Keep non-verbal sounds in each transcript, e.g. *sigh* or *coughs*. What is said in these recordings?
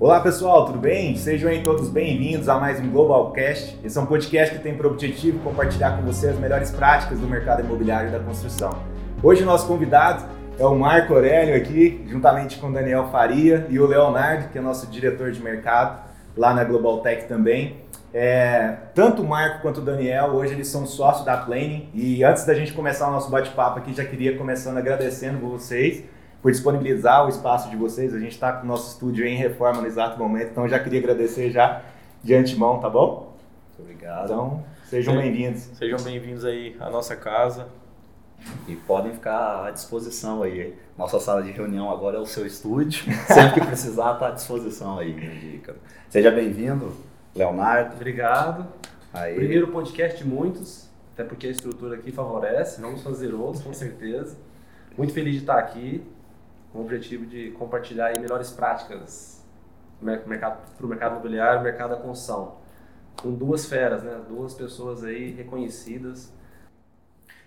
Olá pessoal, tudo bem? Sejam aí todos bem-vindos a mais um Globalcast. Esse é um podcast que tem por objetivo compartilhar com você as melhores práticas do mercado imobiliário e da construção. Hoje o nosso convidado é o Marco Aurélio aqui, juntamente com o Daniel Faria e o Leonardo, que é nosso diretor de mercado lá na Global Tech também. É, tanto o Marco quanto o Daniel, hoje eles são sócios da Planning e antes da gente começar o nosso bate-papo aqui, já queria começando agradecendo vocês por disponibilizar o espaço de vocês. A gente está com o nosso estúdio em reforma no exato momento, então já queria agradecer já de antemão, tá bom? Muito obrigado. Então, sejam bem-vindos. Sejam bem-vindos aí à nossa casa. E podem ficar à disposição aí. Nossa sala de reunião agora é o seu estúdio. *laughs* Sempre que precisar, está à disposição aí, dica. Seja bem-vindo, Leonardo. Obrigado. Aí. Primeiro podcast de muitos, até porque a estrutura aqui favorece. Vamos fazer outros, com certeza. Muito feliz de estar aqui com o objetivo de compartilhar melhores práticas para o mercado, mercado imobiliário e mercado da construção. Com duas feras, né? duas pessoas aí reconhecidas.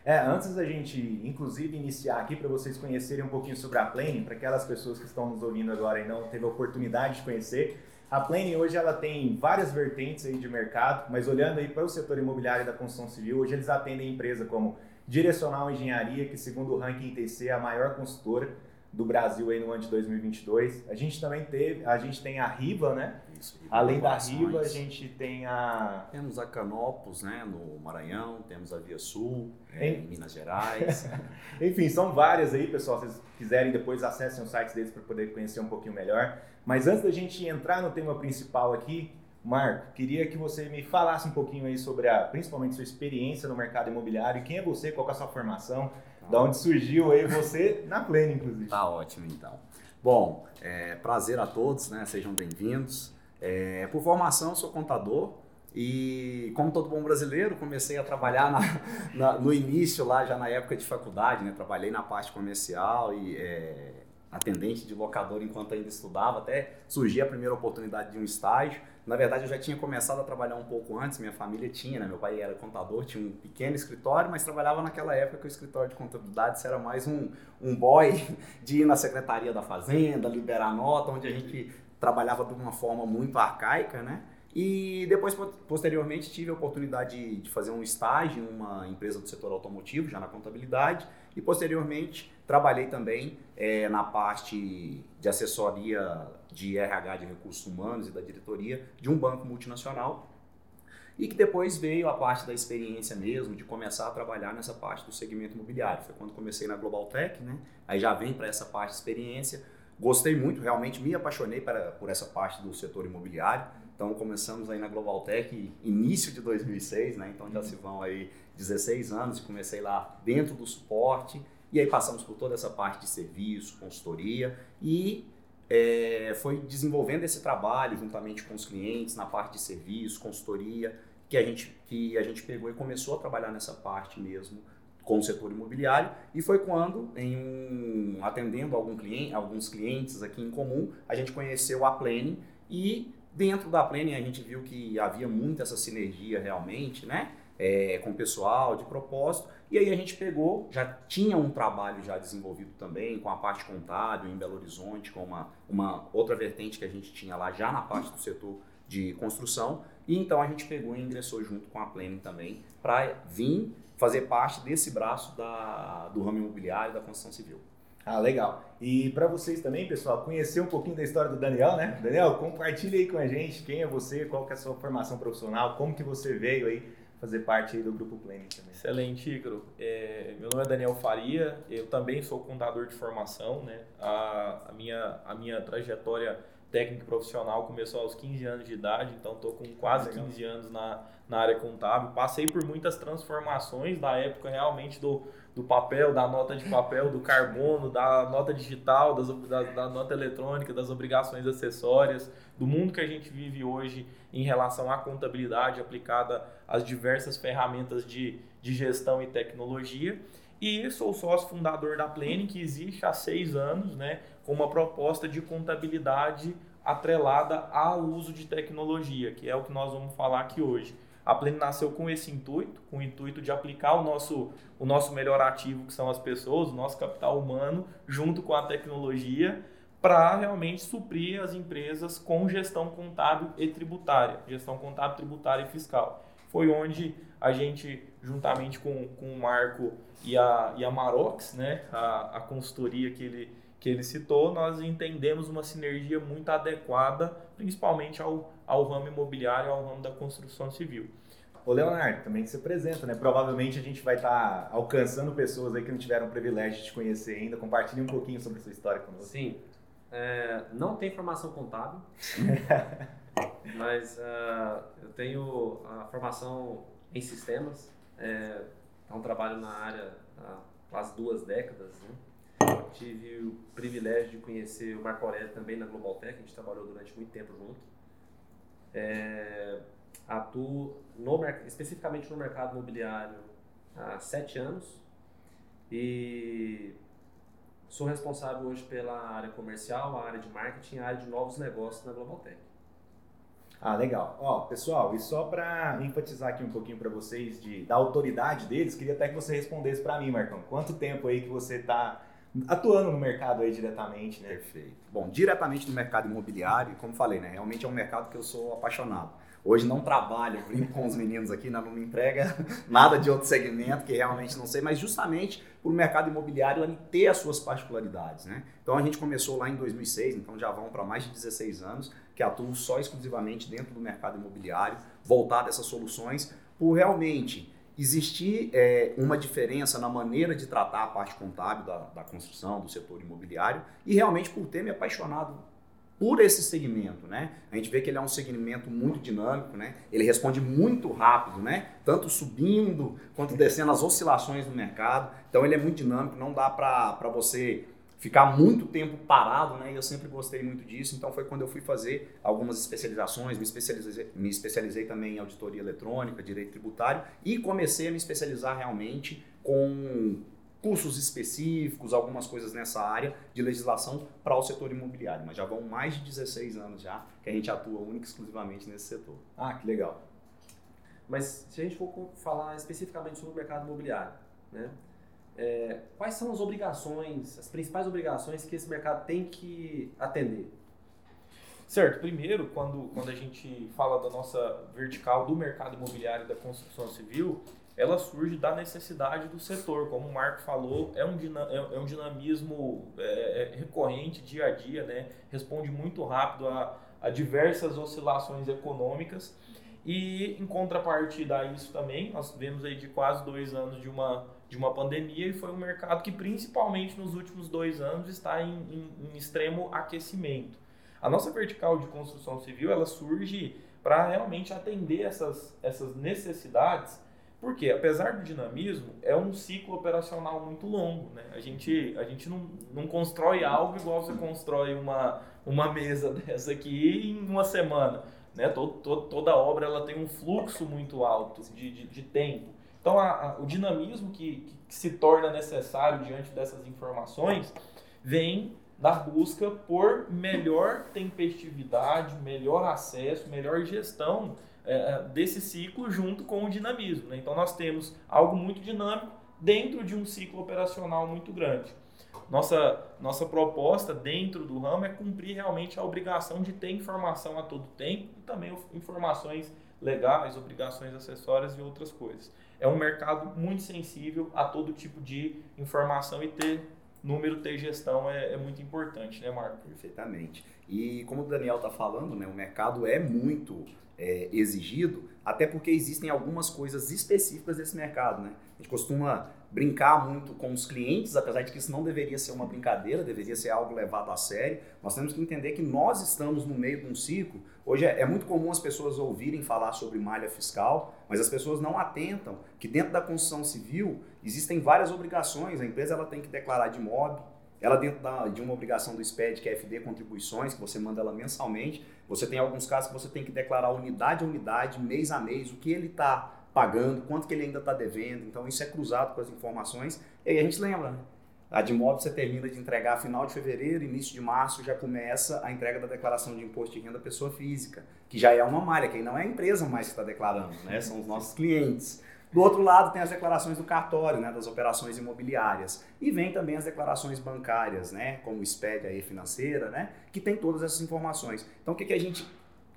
É, antes da gente, inclusive, iniciar aqui para vocês conhecerem um pouquinho sobre a Plane, para aquelas pessoas que estão nos ouvindo agora e não teve a oportunidade de conhecer, a Plane hoje ela tem várias vertentes aí de mercado, mas olhando aí para o setor imobiliário e da construção civil, hoje eles atendem empresa como Direcional Engenharia, que segundo o ranking ITC é a maior consultora, do Brasil aí no ano de 2022. A gente também teve, a gente tem a Riva, né? Isso, Riva Além da Riva, a gente tem a temos a Canopus, né, no Maranhão, temos a Via Sul, é, em Minas Gerais. *laughs* Enfim, são várias aí, pessoal. Se vocês quiserem depois acessem os sites deles para poder conhecer um pouquinho melhor. Mas antes da gente entrar no tema principal aqui, Marco, queria que você me falasse um pouquinho aí sobre a, principalmente sua experiência no mercado imobiliário, quem é você, qual é a sua formação, da onde surgiu aí você na Plena, inclusive. Tá ótimo, então. Bom, é, prazer a todos, né? Sejam bem-vindos. É, por formação, sou contador e, como todo bom brasileiro, comecei a trabalhar na, *laughs* na, no início, lá já na época de faculdade, né? Trabalhei na parte comercial e é, atendente de locador enquanto ainda estudava, até surgia a primeira oportunidade de um estágio. Na verdade, eu já tinha começado a trabalhar um pouco antes, minha família tinha, né? Meu pai era contador, tinha um pequeno escritório, mas trabalhava naquela época que o escritório de contabilidade era mais um, um boy *laughs* de ir na secretaria da fazenda, liberar nota, onde a gente trabalhava de uma forma muito arcaica, né? E depois, posteriormente, tive a oportunidade de fazer um estágio em uma empresa do setor automotivo, já na contabilidade, e posteriormente trabalhei também é, na parte de assessoria de RH de recursos humanos e da diretoria de um banco multinacional e que depois veio a parte da experiência mesmo, de começar a trabalhar nessa parte do segmento imobiliário. Foi quando comecei na Global Tech, né? Aí já vem para essa parte de experiência. Gostei muito, realmente me apaixonei para, por essa parte do setor imobiliário. Então começamos aí na Global Tech início de 2006, né? Então já se vão aí 16 anos, comecei lá dentro do suporte e aí passamos por toda essa parte de serviço, consultoria e é, foi desenvolvendo esse trabalho juntamente com os clientes na parte de serviço, consultoria, que a gente, que a gente pegou e começou a trabalhar nessa parte mesmo com o setor imobiliário e foi quando, em um, atendendo algum cliente, alguns clientes aqui em comum, a gente conheceu a Plane e dentro da Plane a gente viu que havia muita essa sinergia realmente, né? É, com o pessoal, de propósito, e aí a gente pegou, já tinha um trabalho já desenvolvido também com a parte contábil em Belo Horizonte, com uma, uma outra vertente que a gente tinha lá já na parte do setor de construção. E então a gente pegou e ingressou junto com a Plane também para vir fazer parte desse braço da, do ramo imobiliário da construção civil. Ah, legal. E para vocês também, pessoal, conhecer um pouquinho da história do Daniel, né? Daniel, compartilhe aí com a gente quem é você, qual que é a sua formação profissional, como que você veio aí fazer parte do grupo Planning também. Excelente, Igor. É, meu nome é Daniel Faria, eu também sou contador de formação, né? A, a, minha, a minha trajetória técnica profissional começou aos 15 anos de idade, então estou com quase 15 anos na, na área contábil. Passei por muitas transformações da época realmente do, do papel, da nota de papel, do carbono, da nota digital, das, da, da nota eletrônica, das obrigações acessórias, do mundo que a gente vive hoje em relação à contabilidade aplicada às diversas ferramentas de, de gestão e tecnologia. E sou sócio fundador da Plane, que existe há seis anos, né, com uma proposta de contabilidade atrelada ao uso de tecnologia, que é o que nós vamos falar aqui hoje. A Plane nasceu com esse intuito, com o intuito de aplicar o nosso, o nosso melhor ativo, que são as pessoas, o nosso capital humano, junto com a tecnologia, para realmente suprir as empresas com gestão contábil e tributária, gestão contábil, tributária e fiscal. Foi onde a gente, juntamente com, com o Marco e a, e a Marox, né, a, a consultoria que ele, que ele citou, nós entendemos uma sinergia muito adequada, principalmente ao, ao ramo imobiliário, ao ramo da construção civil. Ô Leonardo, também se apresenta, né? Provavelmente a gente vai estar tá alcançando pessoas aí que não tiveram o privilégio de te conhecer ainda. Compartilhe um pouquinho sobre a sua história conosco. Sim. É, não tem formação contábil, *laughs* mas uh, eu tenho a formação em sistemas. É, um trabalho na área há quase duas décadas. Né? Tive o privilégio de conhecer o Marco Aurélio também na Global Tech, a gente trabalhou durante muito tempo junto. É, atuo no, especificamente no mercado imobiliário há sete anos e sou responsável hoje pela área comercial, a área de marketing, a área de novos negócios na Global Tech. Ah, legal. Ó, pessoal, e só para enfatizar aqui um pouquinho para vocês de, da autoridade deles, queria até que você respondesse para mim, Marcão. Quanto tempo aí que você está atuando no mercado aí diretamente, né? Perfeito. Bom, diretamente no mercado imobiliário, como falei, né? Realmente é um mercado que eu sou apaixonado. Hoje não trabalho, brinco com os meninos aqui, não me entrega *laughs* nada de outro segmento que realmente não sei, mas justamente por o mercado imobiliário ele ter as suas particularidades, né? Então a gente começou lá em 2006, então já vão para mais de 16 anos que atuo só exclusivamente dentro do mercado imobiliário, voltado a essas soluções, por realmente existir é, uma diferença na maneira de tratar a parte contábil da, da construção, do setor imobiliário, e realmente por ter me apaixonado por esse segmento, né? A gente vê que ele é um segmento muito dinâmico, né? Ele responde muito rápido, né? Tanto subindo quanto descendo as oscilações do mercado. Então ele é muito dinâmico, não dá para você ficar muito tempo parado, né? E eu sempre gostei muito disso. Então foi quando eu fui fazer algumas especializações, me especializei, me especializei também em auditoria eletrônica, direito tributário e comecei a me especializar realmente com cursos específicos, algumas coisas nessa área de legislação para o setor imobiliário, mas já vão mais de 16 anos já que a gente atua única e exclusivamente nesse setor. Ah, que legal. Mas se a gente for falar especificamente sobre o mercado imobiliário, né? É, quais são as obrigações, as principais obrigações que esse mercado tem que atender? Certo. Primeiro, quando, quando a gente fala da nossa vertical do mercado imobiliário da construção civil, ela surge da necessidade do setor. Como o Marco falou, é um, é, é um dinamismo é, é, recorrente, dia a dia, né? responde muito rápido a, a diversas oscilações econômicas. E em contrapartida a isso também, nós vemos aí de quase dois anos de uma, de uma pandemia e foi um mercado que principalmente nos últimos dois anos está em, em, em extremo aquecimento. A nossa vertical de construção civil ela surge para realmente atender essas, essas necessidades porque, apesar do dinamismo, é um ciclo operacional muito longo. Né? A gente, a gente não, não constrói algo igual você constrói uma, uma mesa *laughs* dessa aqui em uma semana. Né? Todo, todo, toda obra ela tem um fluxo muito alto de, de, de tempo. Então, a, a, o dinamismo que, que, se torna necessário diante dessas informações vem da busca por melhor tempestividade, melhor acesso, melhor gestão é, é, desse ciclo junto com o dinamismo. Né? Então nós temos algo muito dinâmico dentro de um ciclo operacional muito grande. Nossa, nossa proposta dentro do ramo é cumprir realmente a obrigação de ter informação a todo tempo e também informações legais, obrigações acessórias e outras coisas. É um mercado muito sensível a todo tipo de informação e ter número, ter gestão é, é muito importante, né, Marco? Perfeitamente. E como o Daniel está falando, né, o mercado é muito é, exigido, até porque existem algumas coisas específicas desse mercado. Né? A gente costuma brincar muito com os clientes, apesar de que isso não deveria ser uma brincadeira, deveria ser algo levado a sério. Nós temos que entender que nós estamos no meio de um ciclo. Hoje é, é muito comum as pessoas ouvirem falar sobre malha fiscal, mas as pessoas não atentam que dentro da construção civil existem várias obrigações. A empresa ela tem que declarar de mob, ela dentro da, de uma obrigação do SPED, que é FD Contribuições, que você manda ela mensalmente, você tem alguns casos que você tem que declarar unidade a unidade, mês a mês, o que ele está pagando, quanto que ele ainda está devendo. Então isso é cruzado com as informações. E aí a gente lembra, né? A de imóvel você termina de entregar final de fevereiro, início de março já começa a entrega da declaração de imposto de renda pessoa física, que já é uma malha, que não é a empresa mais que está declarando, né? São os nossos clientes. Do outro lado, tem as declarações do cartório, né, das operações imobiliárias. E vem também as declarações bancárias, né, como o SPED aí financeira, né, que tem todas essas informações. Então, o que, que a gente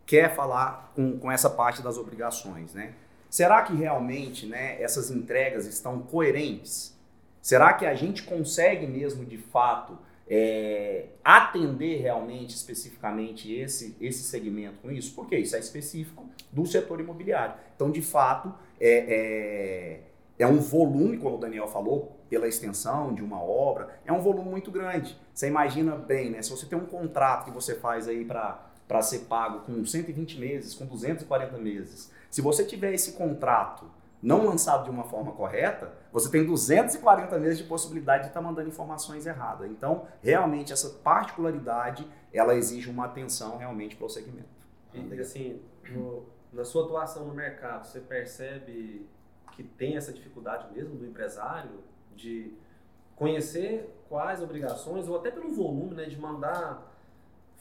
quer falar com, com essa parte das obrigações, né? Será que realmente né, essas entregas estão coerentes? Será que a gente consegue mesmo, de fato, é, atender realmente, especificamente, esse, esse segmento com isso? Porque isso é específico do setor imobiliário. Então, de fato, é, é, é um volume, como o Daniel falou, pela extensão de uma obra, é um volume muito grande. Você imagina bem, né? Se você tem um contrato que você faz aí para ser pago com 120 meses, com 240 meses, se você tiver esse contrato não lançado de uma forma correta, você tem 240 meses de possibilidade de estar tá mandando informações erradas. Então, realmente, essa particularidade, ela exige uma atenção realmente para o segmento. E, assim, no, na sua atuação no mercado, você percebe que tem essa dificuldade mesmo do empresário de conhecer quais obrigações, ou até pelo volume, né, de mandar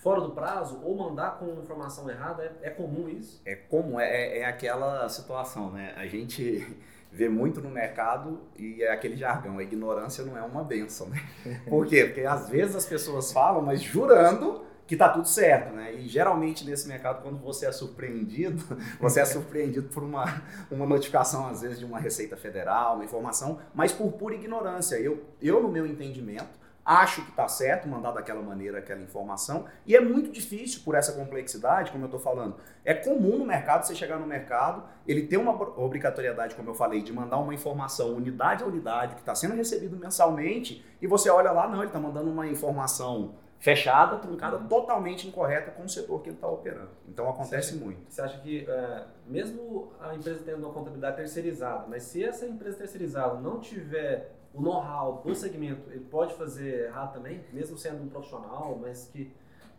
fora do prazo ou mandar com informação errada? É, é comum isso? É comum, é, é, é aquela situação, né? A gente *laughs* vê muito no mercado e é aquele jargão, a ignorância não é uma benção, né? *laughs* Por quê? Porque às vezes as pessoas falam, mas jurando que tá tudo certo, né? E geralmente nesse mercado, quando você é surpreendido, *laughs* você é surpreendido por uma, uma notificação, às vezes, de uma Receita Federal, uma informação, mas por pura ignorância. Eu, eu no meu entendimento, acho que está certo mandar daquela maneira aquela informação, e é muito difícil por essa complexidade, como eu estou falando. É comum no mercado, você chegar no mercado, ele ter uma obrigatoriedade, como eu falei, de mandar uma informação unidade a unidade, que está sendo recebido mensalmente, e você olha lá, não, ele está mandando uma informação fechada, truncada, totalmente incorreta com o setor que ele está operando. Então acontece você acha, muito. Você acha que, é, mesmo a empresa tendo uma contabilidade terceirizada, mas se essa empresa terceirizada não tiver o know-how do segmento, ele pode fazer errado também, mesmo sendo um profissional, mas que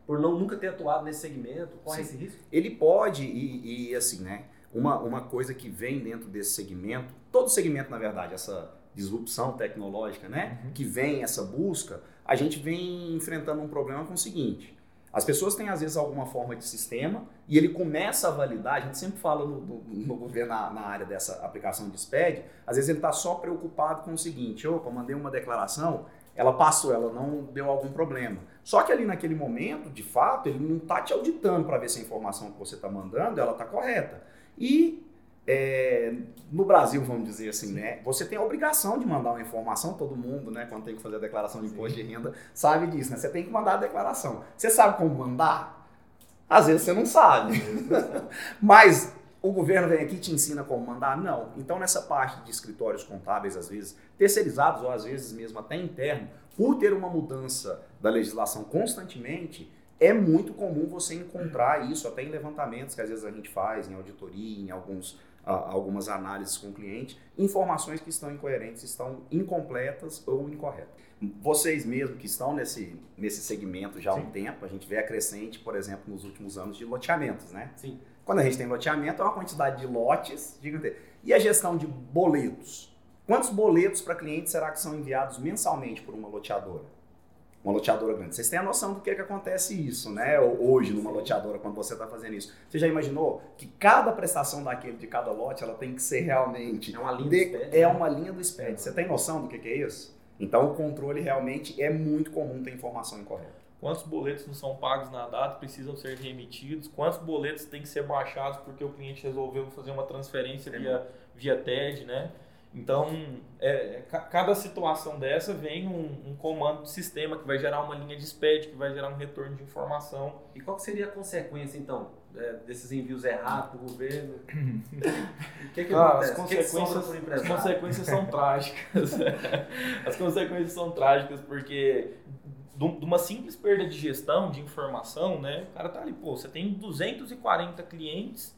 por não nunca ter atuado nesse segmento, corre Sim. esse risco? Ele pode, e, e, assim, né? Uma, uma coisa que vem dentro desse segmento, todo segmento, na verdade, essa disrupção tecnológica, né? Uhum. Que vem essa busca, a gente vem enfrentando um problema com o seguinte: as pessoas têm, às vezes, alguma forma de sistema e ele começa a validar. A gente sempre fala no, no, no governo na, na, área dessa aplicação de SPED, às vezes ele está só preocupado com o seguinte: opa, mandei uma declaração, ela passou, ela não deu algum problema. Só que ali naquele momento, de fato, ele não está te auditando para ver se a informação que você está mandando ela está correta. E é, no Brasil, vamos dizer assim, né? Você tem a obrigação de mandar uma informação, todo mundo, né? Quando tem que fazer a declaração de imposto de renda, sabe disso, né? Você tem que mandar a declaração. Você sabe como mandar? Às vezes você não sabe. *laughs* Mas o governo vem aqui e te ensina como mandar? Não. Então, nessa parte de escritórios contábeis, às vezes terceirizados ou às vezes mesmo até interno, por ter uma mudança da legislação constantemente, é muito comum você encontrar isso até em levantamentos que às vezes a gente faz, em auditoria, em alguns algumas análises com o cliente, informações que estão incoerentes, estão incompletas ou incorretas. Vocês mesmo que estão nesse, nesse segmento já há um tempo, a gente vê a crescente, por exemplo, nos últimos anos de loteamentos, né? Sim. Quando a gente tem loteamento, é uma quantidade de lotes gigantesca. E a gestão de boletos? Quantos boletos para clientes será que são enviados mensalmente por uma loteadora? Uma loteadora grande. Vocês têm a noção do que, é que acontece isso, né? Hoje, numa loteadora, quando você está fazendo isso. Você já imaginou que cada prestação daquele de cada lote, ela tem que ser realmente... É uma linha de, do SPED. É né? uma linha do SPED. Você tem noção do que, que é isso? Então, o controle realmente é muito comum ter informação incorreta. Quantos boletos não são pagos na data, precisam ser remetidos? Quantos boletos têm que ser baixados porque o cliente resolveu fazer uma transferência é via, via TED, né? Então, é, cada situação dessa vem um, um, comando de sistema que vai gerar uma linha de SPED, que vai gerar um retorno de informação. E qual seria a consequência, então, é, desses envios errados para o governo? *coughs* o que, que ah, acontece? As consequências, que as consequências são trágicas. *laughs* as consequências são trágicas porque de uma simples perda de gestão, de informação, né? O cara tá ali, pô, você tem 240 clientes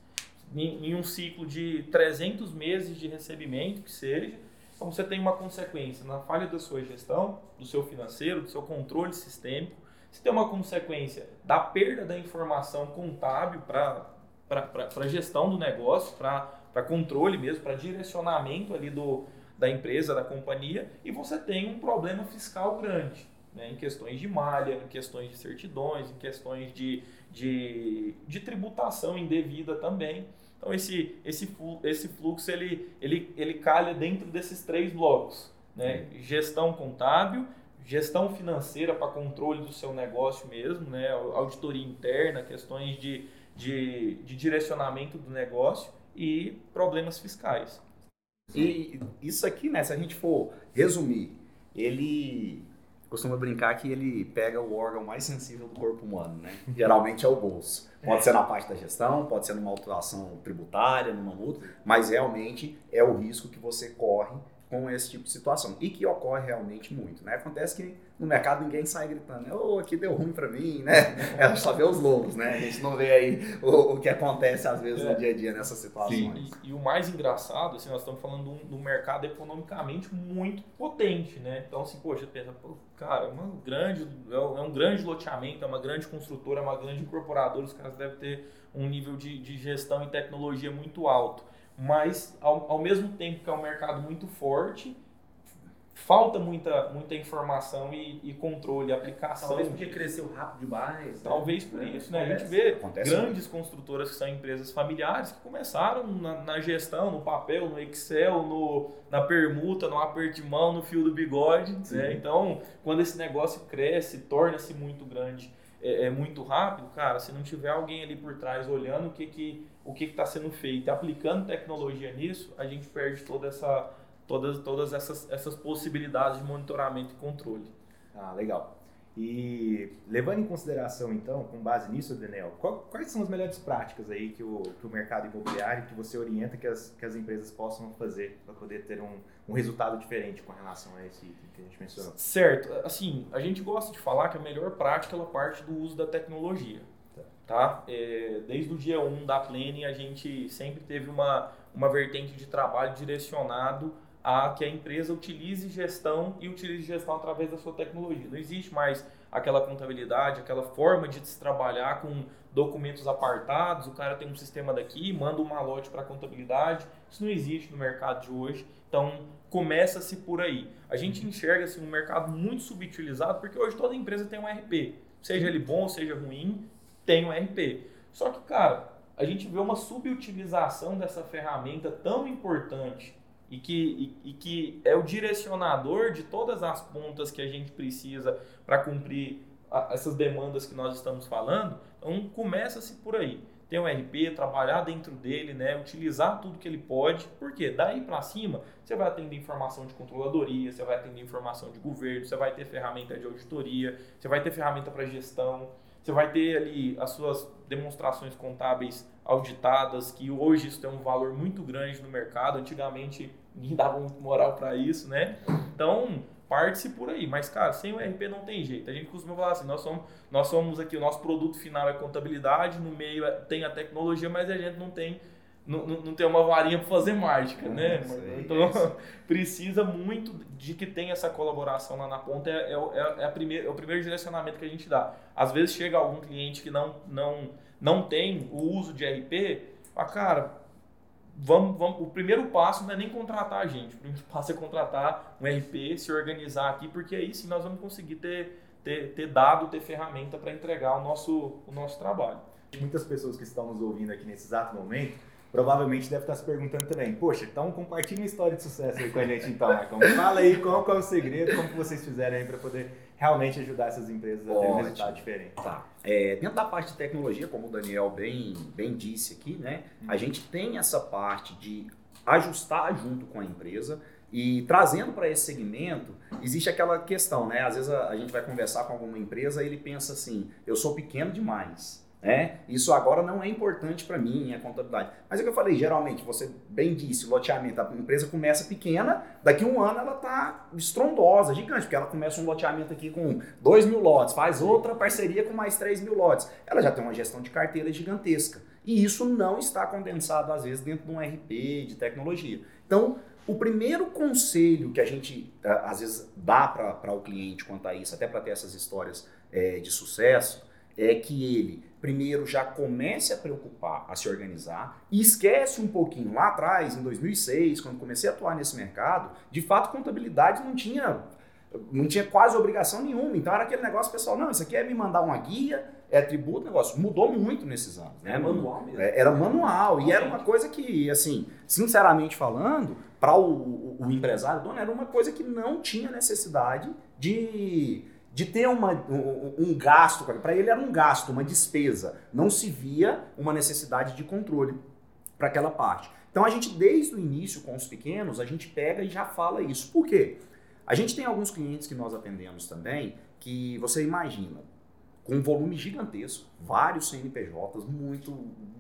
em, um ciclo de 300 meses de recebimento, que seja, então você tem uma consequência na falha da sua gestão, do seu financeiro, do seu controle sistêmico, você tem uma consequência da perda da informação contábil para a gestão do negócio, para controle mesmo, para direcionamento ali do, da empresa, da companhia, e você tem um problema fiscal grande. Né, em questões de malha, em questões de certidões, em questões de, de, de tributação indevida também. Então esse, esse, esse fluxo ele, ele, ele calha dentro desses três blocos. Né? Gestão contábil, gestão financeira para controle do seu negócio mesmo, né? auditoria interna, questões de, de, de direcionamento do negócio e problemas fiscais. E isso aqui, né, se a gente for resumir, ele costuma brincar que ele pega o órgão mais sensível do corpo humano, né? Geralmente é o bolso. Pode ser na parte da gestão, pode ser numa autuação tributária, numa multa, mas realmente é o risco que você corre com esse tipo de situação e que ocorre realmente muito, né? Acontece que no mercado ninguém sai gritando, ô, oh, aqui deu ruim para mim, né? *laughs* É só ver os lobos, né? A gente não vê aí o, o que acontece às vezes é. no dia a dia nessas situações. E, e, o mais engraçado, assim, nós estamos falando de um, mercado economicamente muito potente, né? Então, assim, poxa, pensa, pô, cara, é uma grande, é um grande loteamento, é uma grande construtora, é uma grande incorporadora, os caras devem ter um nível de, de gestão e tecnologia muito alto mas ao, ao mesmo tempo que é um mercado muito forte, falta muita, muita informação e, e controle, aplicação. Talvez porque cresceu rápido demais. Né? Talvez por né? isso, né? A gente vê Acontece grandes construtoras que são empresas familiares que começaram na, na, gestão, no papel, no Excel, no, na permuta, no aperto de mão, no fio do bigode. Né? Então, quando esse negócio cresce, torna-se muito grande é, é, muito rápido, cara, se não tiver alguém ali por trás olhando o que que o que está sendo feito, aplicando tecnologia nisso, a gente perde toda essa, todas, todas essas, essas possibilidades de monitoramento e controle. Ah, legal. E levando em consideração, então, com base nisso, Daniel, qual, quais são as melhores práticas aí que o, que o mercado imobiliário, que você orienta que as, que as empresas possam fazer para poder ter um, um resultado diferente com relação a esse que a gente mencionou? Certo. Assim, a gente gosta de falar que a melhor prática ela parte do uso da tecnologia. Tá? tá? É, desde o dia 1 da Plane, a gente sempre teve uma, uma vertente de trabalho direcionado a que a empresa utilize gestão e utilize gestão através da sua tecnologia. Não existe mais aquela contabilidade, aquela forma de se trabalhar com documentos apartados, o cara tem um sistema daqui, manda um malote para a contabilidade. Isso não existe no mercado de hoje. Então, começa-se por aí. A gente enxerga assim, um mercado muito subutilizado, porque hoje toda empresa tem um RP. Seja ele bom, seja ruim, tem um RP. Só que, cara, a gente vê uma subutilização dessa ferramenta tão importante e que, e, e, que é o direcionador de todas as pontas que a gente precisa para cumprir a, essas demandas que nós estamos falando. Então, começa-se por aí. Ter um RP, trabalhar dentro dele, né, utilizar tudo que ele pode, porque daí para cima você vai atender informação de controladoria, você vai atender informação de governo, você vai ter ferramenta de auditoria, você vai ter ferramenta para gestão, você vai ter ali as suas demonstrações contábeis auditadas, que hoje isso tem um valor muito grande no mercado. Antigamente ninguém dava muito moral para isso, né? Então, parte-se por aí. Mas, cara, sem o RP não tem jeito. A gente costuma falar assim, nós somos, nós somos aqui, o nosso produto final é contabilidade, no meio é, tem a tecnologia, mas a gente não tem não, não, tem uma varinha para fazer mágica, né? então *laughs* precisa muito de que tenha essa colaboração lá na ponta. É, é, é, a primeira, é o primeiro direcionamento que a gente dá. Às vezes chega algum cliente que não, não, não tem o uso de RP, fala, cara, vamos, vamos, o primeiro passo não é nem contratar a gente, o primeiro *laughs* passo é contratar um RP, se organizar aqui, porque aí sim nós vamos conseguir ter, ter, ter dado, ter ferramenta para entregar o nosso, o nosso trabalho. Muitas pessoas que estão nos ouvindo aqui nesse exato momento provavelmente deve estar se perguntando também, poxa, então compartilha uma história de sucesso aí com a gente então, Marcão. Fala aí qual, qual é o segredo, como que vocês fizeram aí para poder realmente ajudar essas empresas a ter um resultado diferente. Tá. É, dentro da parte de tecnologia, como o Daniel bem, bem disse aqui, né, hum. a gente tem essa parte de ajustar junto com a empresa e trazendo para esse segmento, existe aquela questão, né? Às vezes a, a gente vai conversar com alguma empresa e ele pensa assim, eu sou pequeno demais. Né? Isso agora não é importante para mim, a contabilidade. Mas é o que eu falei, geralmente, você bem disse, loteamento, a empresa começa pequena, daqui um ano ela está estrondosa, gigante, porque ela começa um loteamento aqui com 2 mil lotes, faz outra parceria com mais 3 mil lotes. Ela já tem uma gestão de carteira gigantesca. E isso não está condensado, às vezes, dentro de um RP, de tecnologia. Então, o primeiro conselho que a gente, às vezes, dá para o cliente quanto a isso, até para ter essas histórias é, de sucesso, é que ele primeiro já comece a preocupar, a se organizar e esquece um pouquinho lá atrás, em 2006, quando comecei a atuar nesse mercado, de fato contabilidade não tinha não tinha quase obrigação nenhuma. Então era aquele negócio pessoal, não, isso aqui é me mandar uma guia, é tributo, negócio. Mudou muito nesses anos. Né? É manual mesmo. É, Era manual e era uma coisa que, assim, sinceramente falando, para o, o, o empresário, dono, era uma coisa que não tinha necessidade de, de ter uma, um, um gasto. Para ele era um gasto, uma despesa. Não se via uma necessidade de controle para aquela parte. Então a gente, desde o início com os pequenos, a gente pega e já fala isso. Por quê? A gente tem alguns clientes que nós atendemos também que você imagina, com um volume gigantesco, vários CNPJs, muito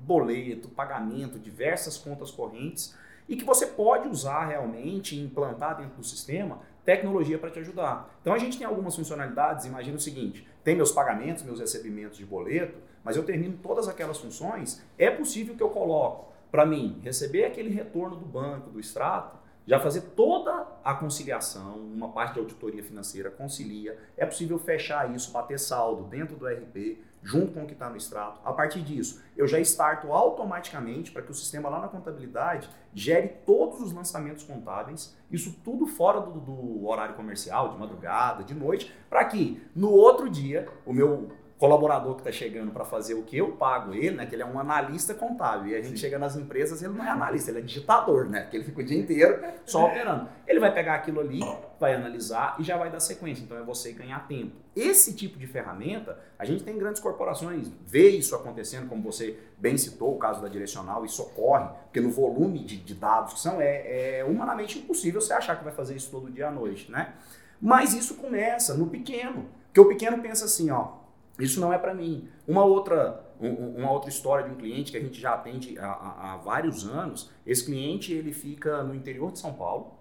boleto, pagamento, diversas contas correntes, e que você pode usar realmente, implantar dentro do sistema tecnologia para te ajudar. Então a gente tem algumas funcionalidades, imagina o seguinte, tem meus pagamentos, meus recebimentos de boleto, mas eu termino todas aquelas funções, é possível que eu coloco para mim receber aquele retorno do banco, do extrato, já fazer toda a conciliação, uma parte de auditoria financeira concilia, é possível fechar isso, bater saldo dentro do RP, junto com o que está no extrato. A partir disso, eu já starto automaticamente para que o sistema lá na contabilidade gere todos os lançamentos contábeis, isso tudo fora do, do horário comercial, de madrugada, de noite, para que no outro dia o meu colaborador que está chegando para fazer o que eu pago ele, né? Que ele é um analista contábil. E a gente Sim. chega nas empresas, ele não é analista, ele é digitador, né? Que ele fica o dia inteiro só operando. Ele vai pegar aquilo ali, vai analisar e já vai dar sequência. Então é você ganhar tempo. Esse tipo de ferramenta, a gente tem grandes corporações, vê isso acontecendo, como você bem citou, o caso da direcional, isso ocorre, porque no volume de, de dados que são, é, é humanamente impossível você achar que vai fazer isso todo dia à noite, né? Mas isso começa no pequeno. Porque o pequeno pensa assim, ó, isso não é para mim. Uma outra, uma outra história de um cliente que a gente já atende há, há vários anos, esse cliente ele fica no interior de São Paulo,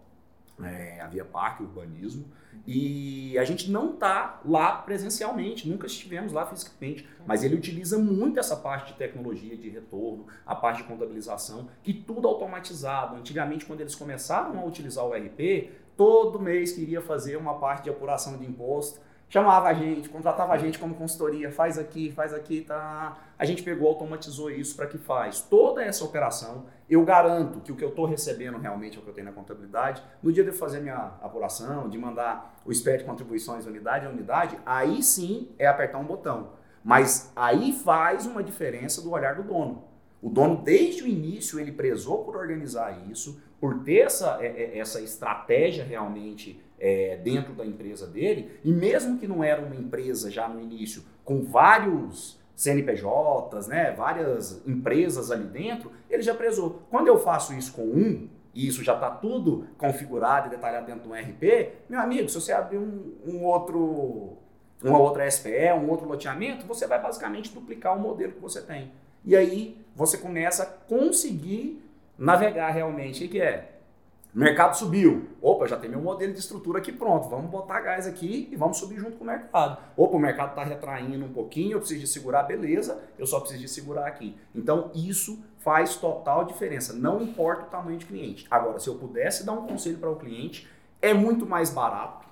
é, a Via Parque Urbanismo, e a gente não está lá presencialmente, nunca estivemos lá fisicamente, mas ele utiliza muito essa parte de tecnologia de retorno, a parte de contabilização, e tudo automatizado. Antigamente, quando eles começaram a utilizar o RP, todo mês queria fazer uma parte de apuração de imposto, chamava a gente, contratava a gente como consultoria, faz aqui, faz aqui, tá. A gente pegou, automatizou isso para que faz toda essa operação. Eu garanto que o que eu estou recebendo realmente é o que eu tenho na contabilidade. No dia de eu fazer minha apuração, de mandar o SPED contribuições unidade a unidade, aí sim é apertar um botão. Mas aí faz uma diferença do olhar do dono. O dono, desde o início, ele prezou por organizar isso, por ter essa, é, é, essa estratégia realmente é, dentro da empresa dele, e mesmo que não era uma empresa já no início com vários CNPJs, né, várias empresas ali dentro, ele já prezou. Quando eu faço isso com um, e isso já está tudo configurado e detalhado dentro do RP, meu amigo, se você abrir um, um outro, uma outra SPE, um outro loteamento, você vai basicamente duplicar o modelo que você tem. E aí você começa a conseguir navegar realmente. O que é? Mercado subiu. Opa, já tem meu modelo de estrutura aqui pronto. Vamos botar gás aqui e vamos subir junto com o mercado. Opa, o mercado está retraindo um pouquinho, eu preciso de segurar, beleza, eu só preciso de segurar aqui. Então, isso faz total diferença. Não importa o tamanho de cliente. Agora, se eu pudesse dar um conselho para o cliente, é muito mais barato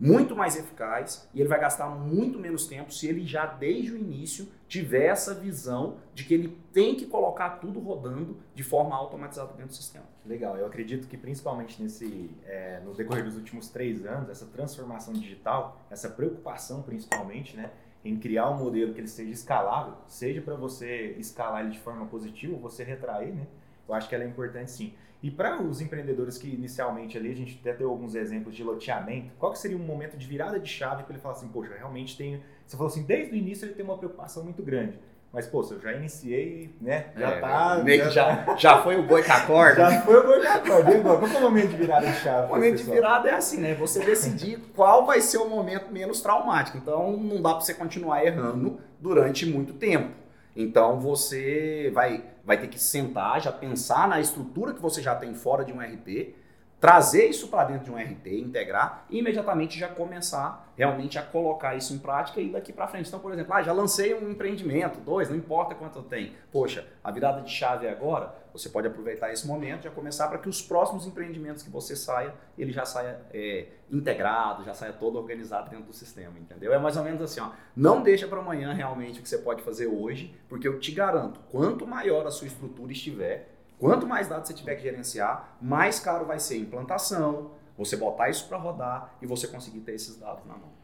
muito mais eficaz e ele vai gastar muito menos tempo se ele já desde o início tiver essa visão de que ele tem que colocar tudo rodando de forma automatizada dentro do sistema. Legal, eu acredito que principalmente nesse, é, no decorrer dos últimos três anos, essa transformação digital, essa preocupação principalmente, né, em criar um modelo que ele seja escalável, seja para você escalar ele de forma positiva ou você retrair, né, eu acho que ela é importante sim. E para os empreendedores que inicialmente ali, a gente até deu alguns exemplos de loteamento, qual que seria um momento de virada de chave para ele falar assim, poxa, realmente tem... Você falou assim, desde o início ele tem uma preocupação muito grande. Mas, pô, eu já iniciei, né? Já é, tá. Já, já, já foi o boi com a *laughs* corda. Já foi o boi com a corda. Qual é o momento de virada de chave? O momento de virada é assim, né? Você decidir qual vai ser o momento menos traumático. Então, não dá para você continuar errando durante muito tempo. Então você vai, vai ter que sentar, já pensar na estrutura que você já tem fora de um RP, trazer isso para dentro de um RP, integrar e imediatamente já começar realmente a colocar isso em prática e daqui para frente. Então, por exemplo, ah, já lancei um empreendimento, dois, não importa quanto eu tenho. Poxa, a virada de chave é agora, você pode aproveitar esse momento, já começar para que os próximos empreendimentos que você saia, ele já saia é, integrado, já saia todo organizado dentro do sistema, entendeu? É mais ou menos assim, ó, não deixa para amanhã realmente o que você pode fazer hoje, porque eu te garanto, quanto maior a sua estrutura estiver, quanto mais dados você tiver que gerenciar, mais caro vai ser a implantação, você botar isso para rodar e você conseguir ter esses dados na mão.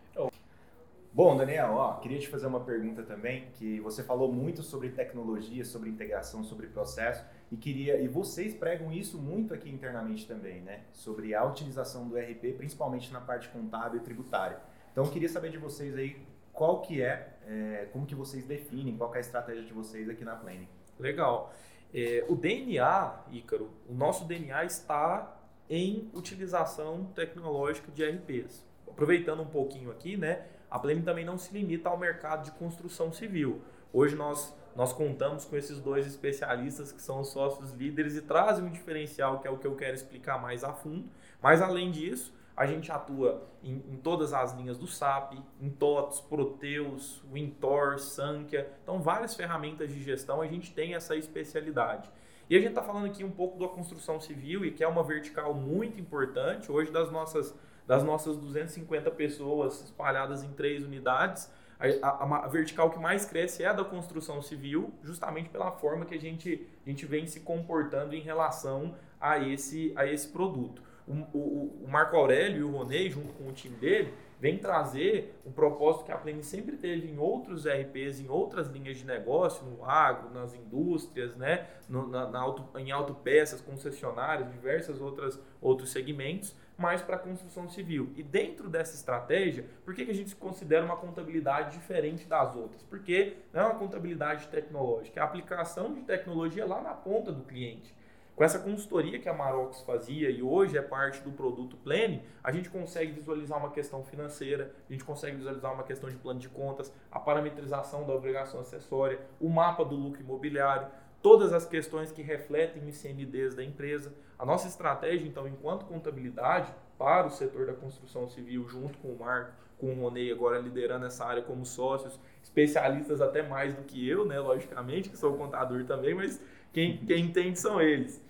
Bom, Daniel, ó, queria te fazer uma pergunta também, que você falou muito sobre tecnologia, sobre integração, sobre processo, e queria e vocês pregam isso muito aqui internamente também, né? Sobre a utilização do RP, principalmente na parte contábil e tributária. Então, eu queria saber de vocês aí qual que é, é como que vocês definem, qual é a estratégia de vocês aqui na Planning. Legal. É, o DNA, Ícaro, o nosso DNA está em utilização tecnológica de RPs. Aproveitando um pouquinho aqui, né? A Pleme também não se limita ao mercado de construção civil. Hoje nós, nós contamos com esses dois especialistas que são os sócios líderes e trazem um diferencial que é o que eu quero explicar mais a fundo. Mas além disso, a gente atua em, em, todas as linhas do SAP, em TOTS, Proteus, Wintor, Sankia. Então, várias ferramentas de gestão, a gente tem essa especialidade. E a gente está falando aqui um pouco da construção civil e que é uma vertical muito importante. Hoje, das nossas, das nossas 250 pessoas espalhadas em três unidades, a, a, a, vertical que mais cresce é a da construção civil, justamente pela forma que a gente, a gente vem se comportando em relação a esse, a esse produto o, o, o Marco Aurélio e o Ronei, junto com o time dele, vem trazer um propósito que a Plane sempre teve em outros RPs, em outras linhas de negócio, no agro, nas indústrias, né? No, na, na auto, em autopeças, concessionárias, diversos outras, outros segmentos, mas para a construção civil. E dentro dessa estratégia, por que, que a gente considera uma contabilidade diferente das outras? Porque não é uma contabilidade tecnológica, é a aplicação de tecnologia lá na ponta do cliente. Com essa consultoria que a Marox fazia e hoje é parte do produto Plane, a gente consegue visualizar uma questão financeira, a gente consegue visualizar uma questão de plano de contas, a parametrização da obrigação acessória, o mapa do lucro imobiliário, todas as questões que refletem o ICMDs da empresa. A nossa estratégia, então, enquanto contabilidade, para o setor da construção civil, junto com o Marco, com o Ronei agora liderando essa área como sócios, especialistas até mais do que eu, né, logicamente, que sou contador também, mas quem, quem entende são eles.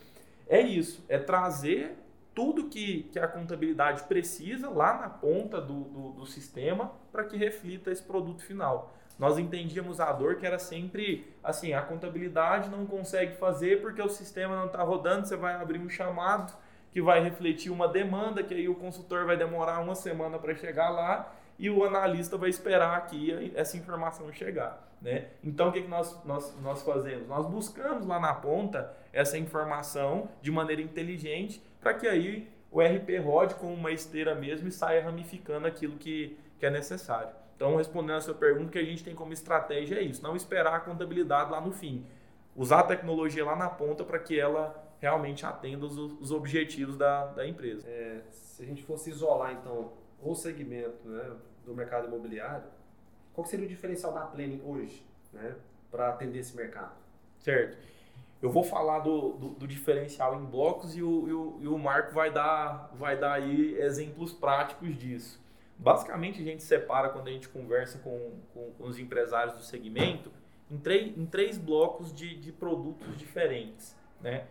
É isso, é trazer tudo que, que a contabilidade precisa lá na ponta do, do, do sistema para que reflita esse produto final. Nós entendíamos a dor que era sempre assim, a contabilidade não consegue fazer porque o sistema não está rodando, você vai abrir um chamado que vai refletir uma demanda, que aí o consultor vai demorar uma semana para chegar lá e o analista vai esperar aqui essa informação chegar. Né? Então, o que, que nós, nós, nós fazemos? Nós buscamos lá na ponta essa informação de maneira inteligente para que aí o RP rode com uma esteira mesmo e saia ramificando aquilo que, que é necessário. Então, respondendo a sua pergunta, o que a gente tem como estratégia é isso: não esperar a contabilidade lá no fim. Usar a tecnologia lá na ponta para que ela realmente atenda os, os objetivos da, da empresa. É, se a gente fosse isolar, então, o segmento né, do mercado imobiliário, qual seria o diferencial da Planning hoje, né, para atender esse mercado? Certo. Eu vou falar do, do, do diferencial em blocos e o, e o, e o Marco vai dar, vai dar aí exemplos práticos disso. Basicamente, a gente separa quando a gente conversa com, com, com os empresários do segmento em, três, em três blocos de, de produtos diferentes. Né?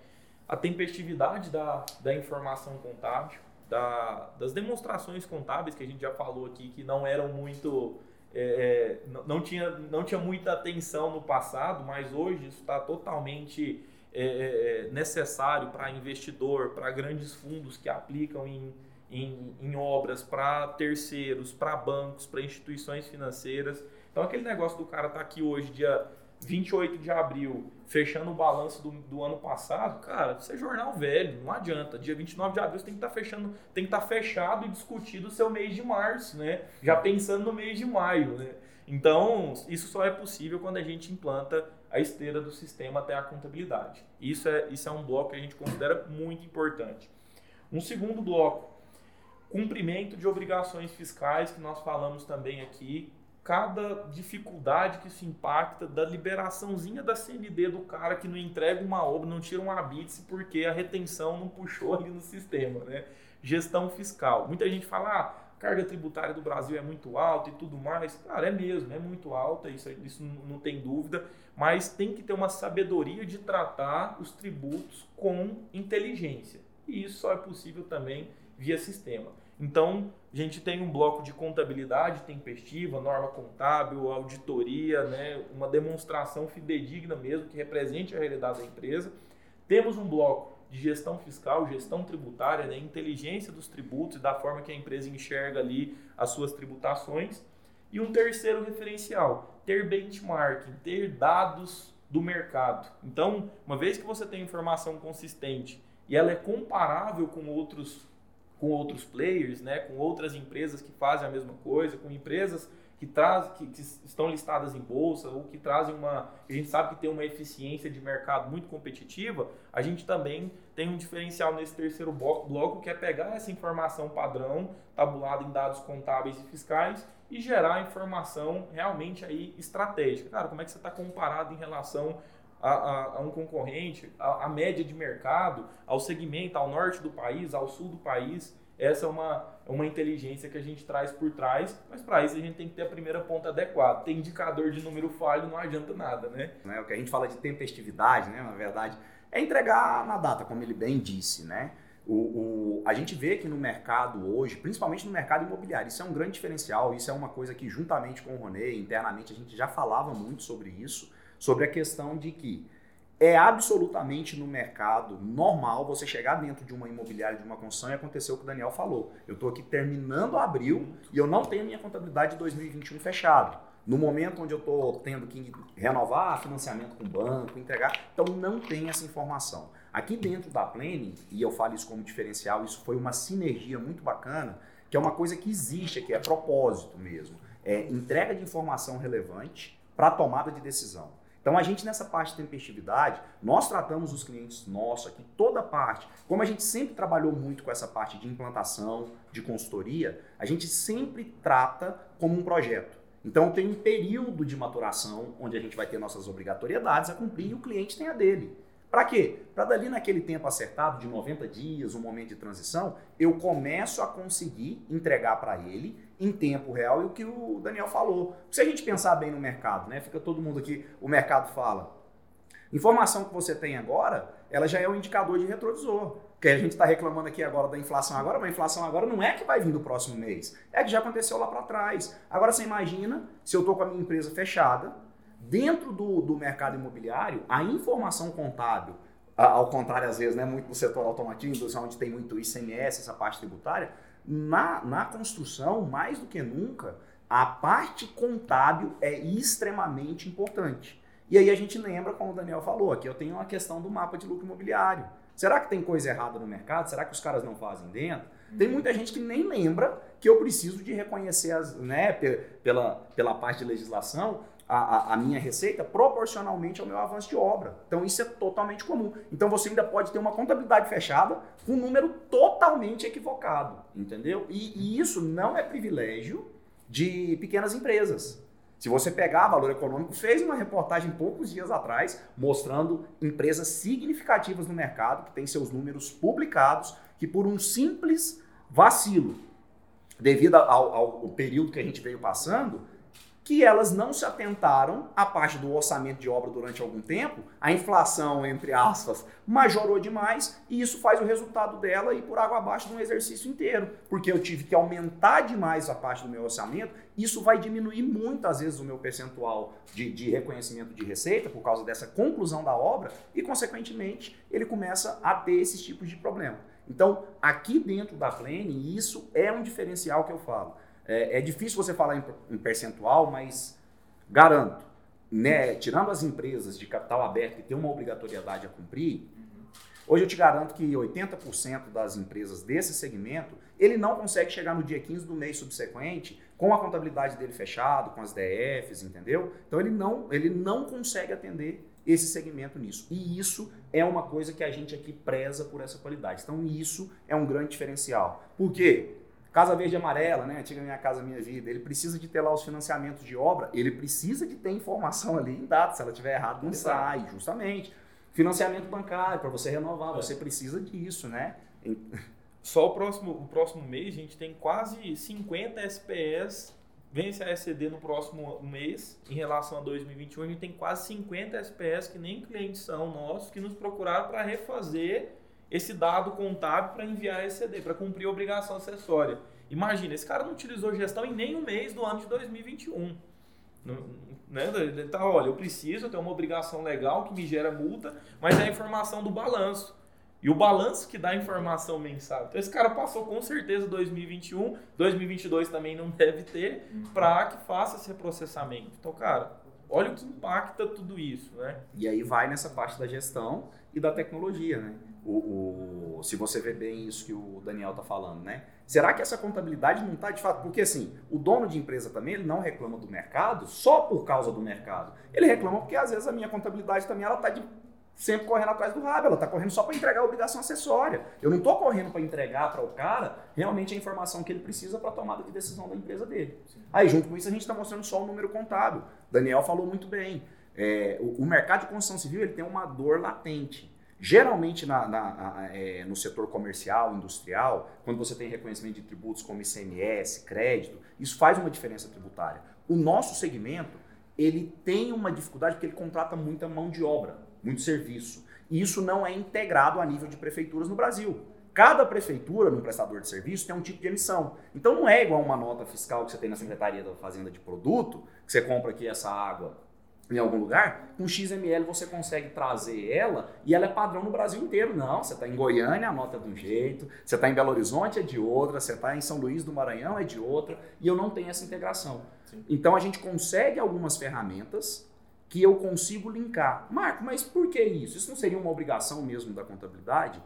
A tempestividade da, da informação contábil, da, das demonstrações contábeis que a gente já falou aqui, que não eram muito é, é não, tinha, não tinha muita atenção no passado, mas hoje isso está totalmente é, é, é necessário para investidor, para grandes fundos que aplicam em, em, em obras, para terceiros, para bancos, para instituições financeiras. Então, aquele negócio do cara estar tá aqui hoje, dia 28 de abril, fechando o balanço do, do, ano passado, cara, isso é jornal velho, não adianta. Dia 29 de abril você tem que estar tá fechando, tem que estar tá fechado e discutido o seu mês de março, né? Já pensando no mês de maio, né? Então, isso só é possível quando a gente implanta a esteira do sistema até a contabilidade. Isso é, isso é um bloco que a gente considera muito importante. Um segundo bloco, cumprimento de obrigações fiscais, que nós falamos também aqui, cada dificuldade que isso impacta da liberaçãozinha da CND do cara que não entrega uma obra, não tira um habite porque a retenção não puxou ali no sistema, né? Gestão fiscal. Muita gente fala, ah, a carga tributária do Brasil é muito alta e tudo mais. Cara, é mesmo, é muito alta, isso, isso não tem dúvida, mas tem que ter uma sabedoria de tratar os tributos com inteligência. E isso só é possível também via sistema. Então, a gente tem um bloco de contabilidade tempestiva, norma contábil, auditoria, né, uma demonstração fidedigna mesmo que represente a realidade da empresa. Temos um bloco de gestão fiscal, gestão tributária, né, inteligência dos tributos e da forma que a empresa enxerga ali as suas tributações. E um terceiro referencial, ter benchmarking, ter dados do mercado. Então, uma vez que você tem informação consistente e ela é comparável com outros com outros players, né, com outras empresas que fazem a mesma coisa, com empresas que, traz, que, que, estão listadas em bolsa ou que trazem uma. A gente sabe que tem uma eficiência de mercado muito competitiva, a gente também tem um diferencial nesse terceiro bloco que é pegar essa informação padrão, tabulada em dados contábeis e fiscais, e gerar informação realmente aí estratégica. Cara, como é que você está comparado em relação a, a, a um concorrente, a, a média de mercado, ao segmento, ao norte do país, ao sul do país? Essa é uma, uma inteligência que a gente traz por trás, mas para isso a gente tem que ter a primeira ponta adequada. Tem indicador de número falho, não adianta nada, né? É, o que a gente fala de tempestividade, né, na verdade, é entregar na data, como ele bem disse, né? O, o, a gente vê que no mercado hoje, principalmente no mercado imobiliário, isso é um grande diferencial, isso é uma coisa que juntamente com o Ronê, internamente, a gente já falava muito sobre isso, sobre a questão de que é absolutamente no mercado normal você chegar dentro de uma imobiliária, de uma construção e acontecer o que o Daniel falou. Eu estou aqui terminando abril e eu não tenho minha contabilidade de 2021 fechado. No momento onde eu estou tendo que renovar financiamento com o banco, entregar, então não tem essa informação. Aqui dentro da Plane, e eu falo isso como diferencial, isso foi uma sinergia muito bacana, que é uma coisa que existe aqui, é propósito mesmo. É entrega de informação relevante para tomada de decisão. Então, a gente nessa parte de tempestividade, nós tratamos os clientes nossos aqui, toda a parte. Como a gente sempre trabalhou muito com essa parte de implantação, de consultoria, a gente sempre trata como um projeto. Então, tem um período de maturação onde a gente vai ter nossas obrigatoriedades a cumprir e o cliente tem a dele. Para quê? Para dali naquele tempo acertado de 90 dias, um momento de transição, eu começo a conseguir entregar para ele em tempo real e o que o Daniel falou. Se a gente pensar bem no mercado, né? Fica todo mundo aqui, o mercado fala. Informação que você tem agora, ela já é um indicador de retrovisor. Que a gente está reclamando aqui agora da inflação agora, mas a inflação agora não é que vai vir do próximo mês, é que já aconteceu lá para trás. Agora você imagina se eu estou com a minha empresa fechada, dentro do, do mercado imobiliário, a informação contábil, ao contrário às vezes, né, muito do setor automotivo, onde tem muito ICMS, essa parte tributária, na, na construção, mais do que nunca, a parte contábil é extremamente importante. E aí a gente lembra, como o Daniel falou, aqui eu tenho uma questão do mapa de lucro imobiliário. Será que tem coisa errada no mercado? Será que os caras não fazem dentro? Tem muita gente que nem lembra que eu preciso de reconhecer as, né, pela, pela parte de legislação a, a, minha receita proporcionalmente ao meu avanço de obra. Então isso é totalmente comum. Então você ainda pode ter uma contabilidade fechada com um número totalmente equivocado, entendeu? E, e isso não é privilégio de pequenas empresas. Se você pegar, Valor Econômico fez uma reportagem poucos dias atrás mostrando empresas significativas no mercado que têm seus números publicados que por um simples vacilo, devido ao, ao período que a gente veio passando, que elas não se atentaram à parte do orçamento de obra durante algum tempo, a inflação, entre aspas, majorou demais e isso faz o resultado dela ir por água abaixo de um exercício inteiro, porque eu tive que aumentar demais a parte do meu orçamento, isso vai diminuir muitas vezes o meu percentual de, de reconhecimento de receita por causa dessa conclusão da obra e, consequentemente, ele começa a ter esses tipos de problema. Então, aqui dentro da Plane, isso é um diferencial que eu falo. É, é difícil você falar em, em, percentual, mas garanto, né, tirando as empresas de capital aberto que têm uma obrigatoriedade a cumprir, hoje eu te garanto que 80% das empresas desse segmento, ele não consegue chegar no dia 15 do mês subsequente com a contabilidade dele fechado, com as DFs, entendeu? Então ele não, ele não consegue atender esse segmento nisso. E isso é uma coisa que a gente aqui preza por essa qualidade. Então isso é um grande diferencial. Por quê? Casa Verde e Amarela, né? Antiga Minha Casa Minha Vida. Ele precisa de ter lá os financiamentos de obra, ele precisa de ter informação ali em dados. Se ela tiver errado, não Exato. sai, justamente. Financiamento bancário, para você renovar, é. você precisa disso, né? Só o próximo, o próximo mês a gente tem quase 50 SPS, vence a SCD no próximo mês, em relação a 2021, a gente tem quase 50 SPS que nem clientes são nossos, que nos procuraram para refazer esse dado contábil para enviar a ECD, para cumprir a obrigação acessória. Imagina, esse cara não utilizou gestão em nenhum mês do ano de 2021. Né? Ele tá, olha, eu preciso ter uma obrigação legal que me gera multa, mas é a informação do balanço. E o balanço que dá a informação mensal. Então esse cara passou com certeza 2021, 2022 também não *laughs* deve ter, para que faça esse processamento. Então, cara, olha o que impacta tudo isso, né? E aí vai nessa parte da gestão e da tecnologia, né? O, o- se você vê bem isso que o Daniel está falando, né? Será que essa contabilidade não está de fato? Porque assim, o dono de empresa também ele não reclama do mercado só por causa do mercado. Ele reclama porque às vezes a minha contabilidade também ela está de sempre correndo atrás do rabo, ela está correndo só para entregar a obrigação acessória. Eu não estou correndo para entregar para o cara realmente a informação que ele precisa para a tomada de decisão da empresa dele. Aí, junto com isso, a gente está mostrando só o número contábil. Daniel falou muito bem. É, o, o mercado de construção civil ele tem uma dor latente. Geralmente na- na- é, no setor comercial, industrial, quando você tem reconhecimento de tributos como ICMS, crédito, isso faz uma diferença tributária. O nosso segmento ele tem uma dificuldade porque ele contrata muita mão de obra, muito serviço. E isso não é integrado a nível de prefeituras no Brasil. Cada prefeitura, no prestador de serviço, tem um tipo de emissão. Então não é igual uma nota fiscal que você tem na Secretaria da Fazenda de Produto, que você compra aqui essa água em algum lugar, com XML você consegue trazer ela e ela é padrão no Brasil inteiro. Não, você está em Goiânia, a nota é de um jeito, você está em Belo Horizonte, é de outra, você está em São Luís do Maranhão, é de outra, e eu não tenho essa integração. Sim. Então a gente consegue algumas ferramentas que eu consigo linkar. Marco, mas por que isso? Isso não seria uma obrigação mesmo da contabilidade?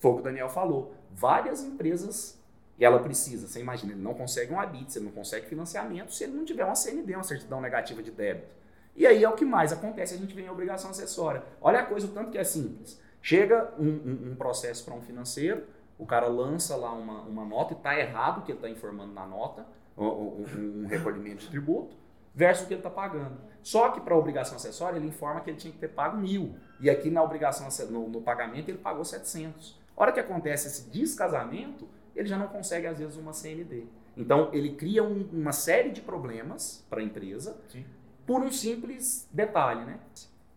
Foi o que o Daniel falou. Várias empresas, ela precisa, você imagina, ele não consegue um habit, ele não consegue financiamento se ele não tiver uma CND, uma certidão negativa de débito. E aí é o que mais acontece, a gente vem a obrigação acessória. Olha a coisa, o tanto que é simples. Chega um, um- um processo para um financeiro, o cara lança lá uma, uma nota e está errado o que ele está informando na nota, um, um recolhimento de tributo, versus o que ele está pagando. Só que para a obrigação acessória ele informa que ele tinha que ter pago mil. E aqui na obrigação, no, no pagamento ele pagou 700. A hora que acontece esse descasamento, ele já não consegue às vezes uma CND. Então ele cria um- uma série de problemas para a empresa Sim. por um simples detalhe, né?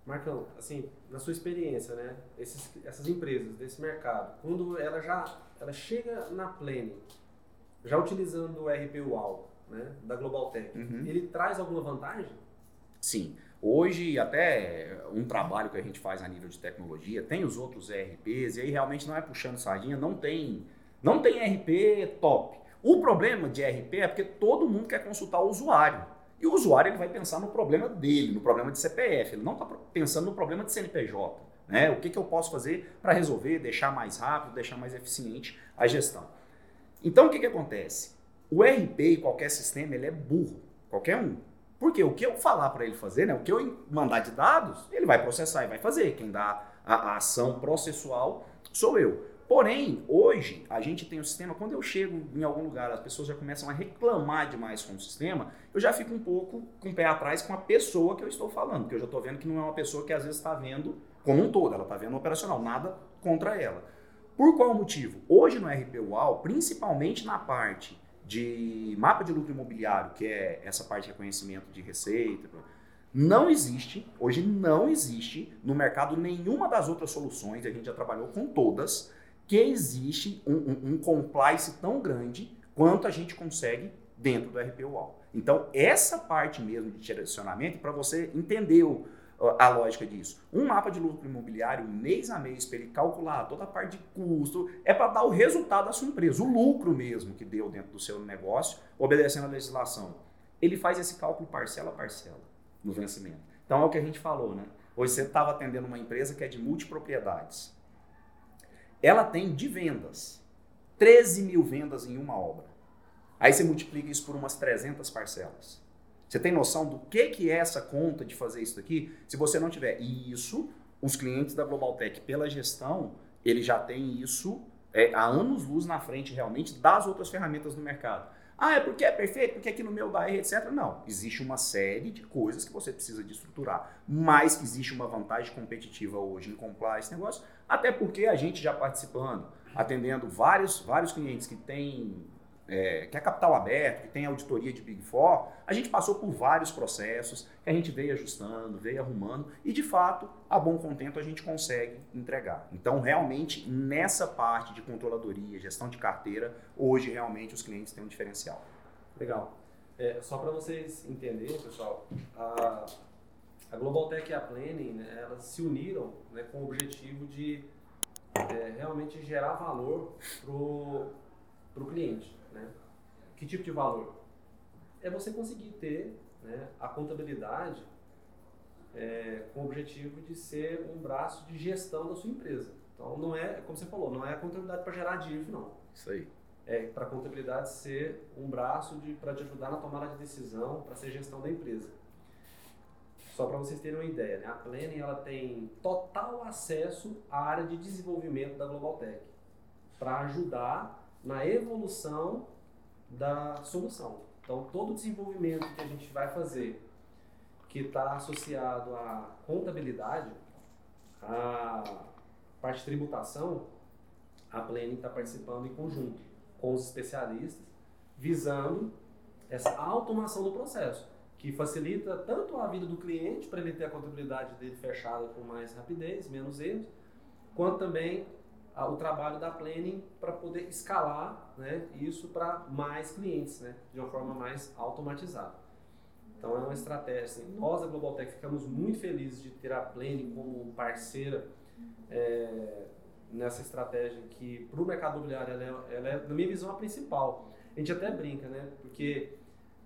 Marcão, assim, na sua experiência, né, esses, essas empresas desse mercado, quando ela já ela chega na Plane, já utilizando o RP UAU, né, da Global Tech, Uhum. ele traz alguma vantagem? Sim. Hoje, até um trabalho que a gente faz a nível de tecnologia, tem os outros ERPs, e aí realmente não é puxando sardinha, não tem, não tem ERP top. O problema de ERP é porque todo mundo quer consultar o usuário. E o usuário ele vai pensar no problema dele, no problema de CPF, ele não está pensando no problema de CNPJ. Né? O que, que eu posso fazer para resolver, deixar mais rápido, deixar mais eficiente a gestão. Então, o que, que acontece? O RP qualquer sistema ele é burro, qualquer um. Porque o que eu falar para ele fazer, né, o que eu mandar de dados, ele vai processar e vai fazer. Quem dá a, a ação processual sou eu. Porém, hoje, a gente tem um sistema, quando eu chego em algum lugar, as pessoas já começam a reclamar demais com o sistema, eu já fico um pouco com o pé atrás com a pessoa que eu estou falando, porque eu já estou vendo que não é uma pessoa que às vezes está vendo como um todo, ela está vendo operacional, nada contra ela. Por qual motivo? Hoje no RP UAU, principalmente na parte de mapa de lucro imobiliário, que é essa parte de reconhecimento de receita, não existe, hoje não existe no mercado nenhuma das outras soluções, a gente já trabalhou com todas, que existe um, um, um compliance tão grande quanto a gente consegue dentro do RP. Então, essa parte mesmo de direcionamento, para você entender o, a lógica disso. Um mapa de lucro imobiliário, mês a mês, para ele calcular toda a parte de custo, é para dar o resultado da sua empresa, o lucro mesmo que deu dentro do seu negócio, obedecendo a legislação. Ele faz esse cálculo parcela a parcela no vencimento. Então é o que a gente falou, né? Hoje você estava atendendo uma empresa que é de multipropriedades. Ela tem de vendas 13 mil vendas em uma obra. Aí você multiplica isso por umas 300 parcelas. Você tem noção do que, que é essa conta de fazer isso daqui? Se você não tiver isso, os clientes da Global Tech, pela gestão, ele já tem isso é, há anos luz na frente realmente das outras ferramentas do mercado. Ah, é porque é perfeito, porque aqui no meu da etc. Não. Existe uma série de coisas que você precisa de estruturar. Mas existe uma vantagem competitiva hoje em comprar esse negócio, até porque a gente já participando, atendendo vários, vários clientes que têm é, que é capital aberto, que tem auditoria de Big Four, a gente passou por vários processos que a gente veio ajustando, veio arrumando e de fato, a bom contento a gente consegue entregar. Então, realmente, nessa parte de controladoria, gestão de carteira, hoje realmente os clientes têm um diferencial. Legal. É, só para vocês entenderem, pessoal, a, a Global Tech e a Planning, né, elas se uniram né, com o objetivo de é realmente gerar valor pro, pro cliente? Que tipo de valor? É você conseguir ter né, a contabilidade é, com o objetivo de ser um braço de gestão da sua empresa. Então não é, como você falou, não é a contabilidade para gerar DIF, não. Isso aí. É para a contabilidade ser um braço de, para te ajudar na tomada de decisão, para ser gestão da empresa. Só para vocês terem uma ideia, né? a Planning ela tem total acesso à área de desenvolvimento da Global Tech para ajudar na evolução da solução. Então, todo o desenvolvimento que a gente vai fazer que está associado à contabilidade, à parte de tributação, a Planning está participando em conjunto com os especialistas, visando essa automação do processo, que facilita tanto a vida do cliente, para ele ter a contabilidade dele fechada com mais rapidez, menos erros, quanto também o trabalho da Planning para poder escalar né, isso para mais clientes, né, de uma forma mais automatizada. Então é uma estratégia. Assim, nós, da Global Tech, ficamos muito felizes de ter a Planning como parceira é, nessa estratégia que, para o mercado imobiliário, ela é, ela é, na minha visão, a principal. A gente até brinca, né? Porque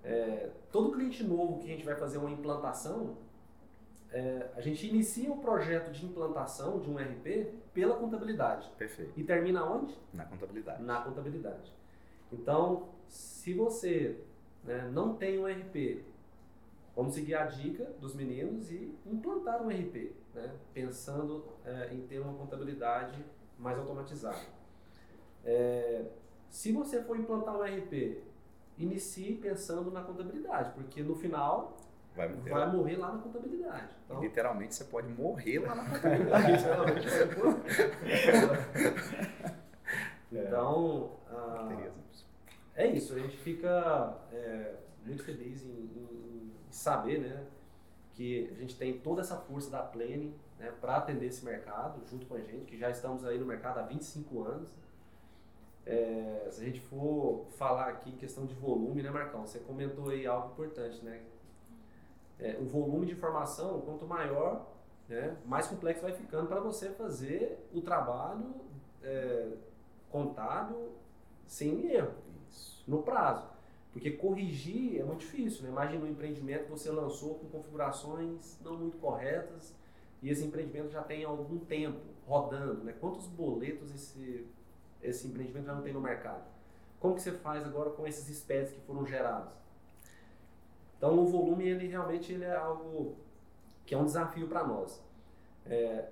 é, todo cliente novo que a gente vai fazer uma implantação, é, a gente inicia o projeto de implantação de um RP pela contabilidade. Perfeito. E termina onde? Na contabilidade. Na contabilidade. Então, se você né, não tem um RP Vamos seguir a dica dos meninos e implantar um RP, né? pensando é, em ter uma contabilidade mais automatizada. É, se você for implantar um RP, inicie pensando na contabilidade, porque no final vai morrer, vai morrer lá na contabilidade. Então, literalmente você pode morrer lá na *laughs* contabilidade. então, ah, é isso, a gente fica é, muito feliz em, em saber né, que a gente tem toda essa força da Planning né, para atender esse mercado junto com a gente, que já estamos aí no mercado há 25 anos. É, se a gente for falar aqui em questão de volume, né, Marcão? Você comentou aí algo importante, né? É, o volume de informação, quanto maior, né, mais complexo vai ficando para você fazer o trabalho é, contábil sem erro, Isso. no prazo. Porque corrigir é muito difícil. Né? Imagina um empreendimento que você lançou com configurações não muito corretas e esse empreendimento já tem algum tempo rodando. Né? Quantos boletos esse, esse empreendimento já não tem no mercado? Como que você faz agora com esses SPEDs que foram gerados? Então o volume ele realmente ele é algo que é um desafio para nós. É,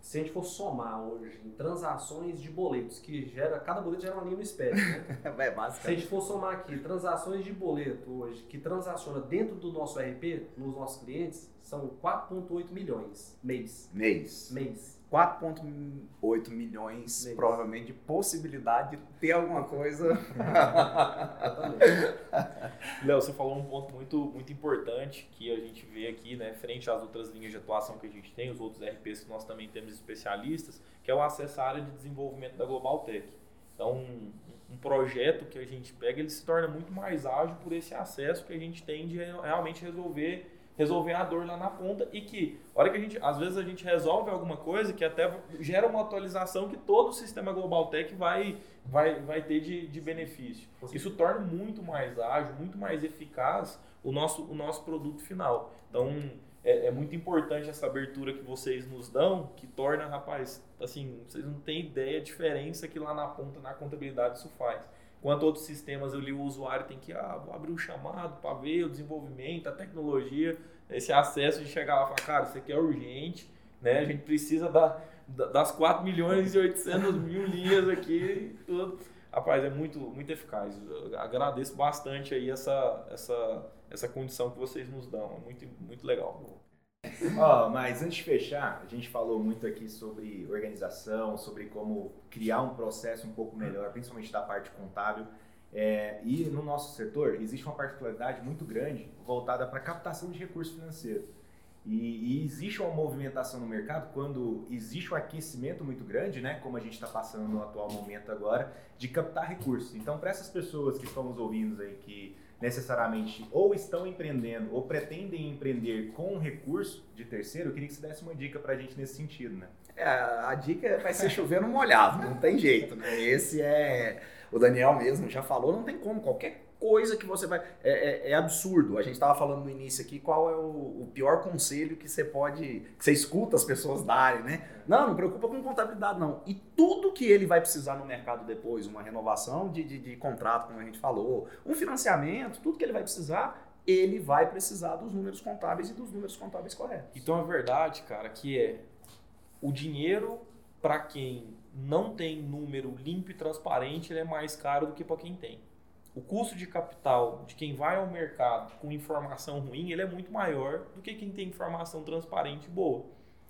se a gente for somar hoje em transações de boletos, que gera, cada boleto gera uma linha no espécie, né? *laughs* é Se a gente for somar aqui transações de boleto hoje, que transaciona dentro do nosso RP, nos nossos clientes, são 4,8 milhões mês. Mês. Mês. 4,8 milhões, mês. provavelmente, de possibilidade de ter alguma coisa. *laughs* Léo, você falou um ponto muito, muito importante que a gente vê aqui, né, frente às outras linhas de atuação que a gente tem, os outros RPs que nós também temos especialistas, que é o acesso à área de desenvolvimento da Global Tech. Então, um, um projeto que a gente pega, ele se torna muito mais ágil por esse acesso que a gente tem de realmente resolver resolver a dor lá na ponta e que, hora que a gente, às vezes a gente resolve alguma coisa que até gera uma atualização que todo o sistema Global Tech vai, vai, vai ter de, de benefício. Isso torna muito mais ágil, muito mais eficaz o nosso, o nosso produto final. Então, é, é, muito importante essa abertura que vocês nos dão, que torna, rapaz, assim, vocês não têm ideia a diferença que lá na ponta, na contabilidade, isso faz. Enquanto outros sistemas ali o usuário tem que ah, abrir um chamado para ver o desenvolvimento, a tecnologia, esse acesso de chegar lá e falar, cara, isso aqui é urgente, né? A gente precisa da, das 4 milhões e 800 mil linhas aqui, tudo. Rapaz, é muito, muito eficaz. Eu agradeço bastante aí essa, essa, essa condição que vocês nos dão. É muito, muito legal. Ó, oh, mas antes de fechar, a gente falou muito aqui sobre organização, sobre como criar um processo um pouco melhor, principalmente da parte contábil. É, e no nosso setor existe uma particularidade muito grande voltada para captação de recursos financeiros. E, e, existe uma movimentação no mercado quando existe um aquecimento muito grande, né, como a gente está passando no atual momento agora, de captar recursos. Então, para essas pessoas que estão nos ouvindo aí, que necessariamente ou estão empreendendo ou pretendem empreender com recurso de terceiro, eu queria que você desse uma dica para a gente nesse sentido, né? É, a dica vai ser chover no molhado, não tem jeito, né? Esse é. O Daniel mesmo já falou, não tem como. Qualquer coisa que você vai. É, é, é absurdo. A gente estava falando no início aqui qual é o, o, pior conselho que você pode. que você escuta as pessoas darem, né? Não, não preocupa com contabilidade, não. E tudo que ele vai precisar no mercado depois, uma renovação de, de, de contrato, como a gente falou, um financiamento, tudo que ele vai precisar, ele vai precisar dos números contábeis e dos números contábeis corretos. Então a verdade, cara, que é o dinheiro para quem não tem número limpo e transparente, ele é mais caro do que para quem tem. O custo de capital de quem vai ao mercado com informação ruim, ele é muito maior do que quem tem informação transparente e boa.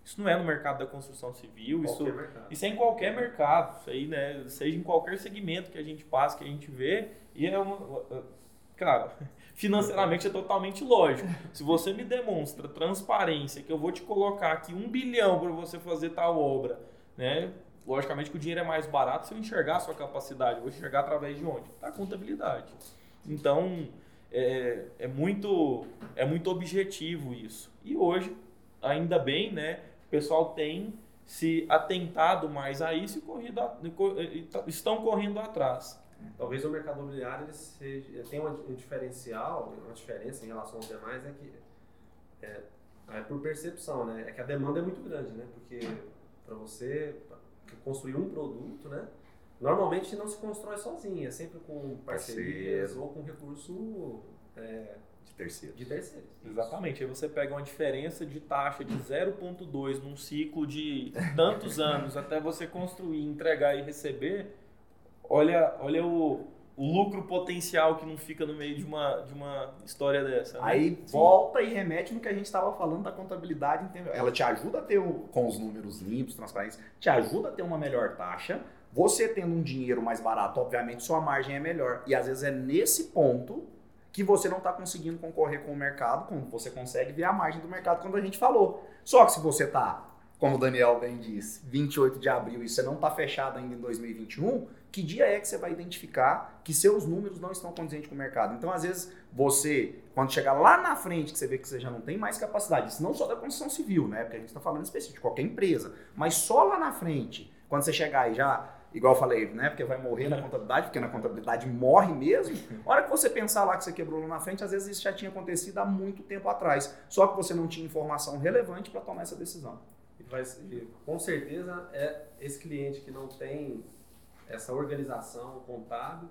Isso não é no mercado da construção civil, isso, isso é em qualquer mercado, isso aí, né, seja em qualquer segmento que a gente passa, que a gente vê, e é uma, cara, *laughs* financeiramente é totalmente lógico. Se você me demonstra transparência, que eu vou te colocar aqui um bilhão para você fazer tal obra, né? Logicamente que o dinheiro é mais barato se eu enxergar a sua capacidade. Eu vou enxergar através de onde? Da contabilidade. Então, é, é, muito, é muito objetivo isso. E hoje, ainda bem, né? O pessoal tem se atentado mais a isso e corrido, estão correndo atrás. Talvez o mercado imobiliário ele seja, um diferencial, uma diferença em relação aos demais, é que é, é por percepção, né? É que a demanda é muito grande, né? Porque para você construir um produto, né? Normalmente não se constrói sozinho, é sempre com parcerias Parceiro. ou com recurso é, de terceiros. De terceiros. Exatamente. Aí você pega uma diferença de taxa de 0,2 num ciclo de tantos anos até você construir, entregar e receber olha, olha o, o lucro potencial que não fica no meio de uma, de uma história dessa. Né? Aí Sim. volta e remete no que a gente estava falando da contabilidade. Ela te ajuda a ter, o, com os números limpos, transparentes, te ajuda a ter uma melhor taxa. Você tendo um dinheiro mais barato, obviamente sua margem é melhor. E às vezes é nesse ponto que você não está conseguindo concorrer com o mercado, como você consegue ver a margem do mercado quando a gente falou. Só que se você está, como o Daniel bem disse, 28 de abril e você não está fechado ainda em 2021, que dia é que você vai identificar que seus números não estão condizentes com o mercado? Então, às vezes, você, quando chegar lá na frente, que você vê que você já não tem mais capacidade, isso não só da construção civil, né? Porque a gente está falando específico de qualquer empresa, mas só lá na frente, quando você chegar e já, igual eu falei, né? Porque vai morrer na contabilidade, porque na contabilidade morre mesmo. A hora que você pensar lá que você quebrou lá na frente, às vezes isso já tinha acontecido há muito tempo atrás. Só que você não tinha informação relevante para tomar essa decisão. Com certeza é esse cliente que não tem essa organização contábil,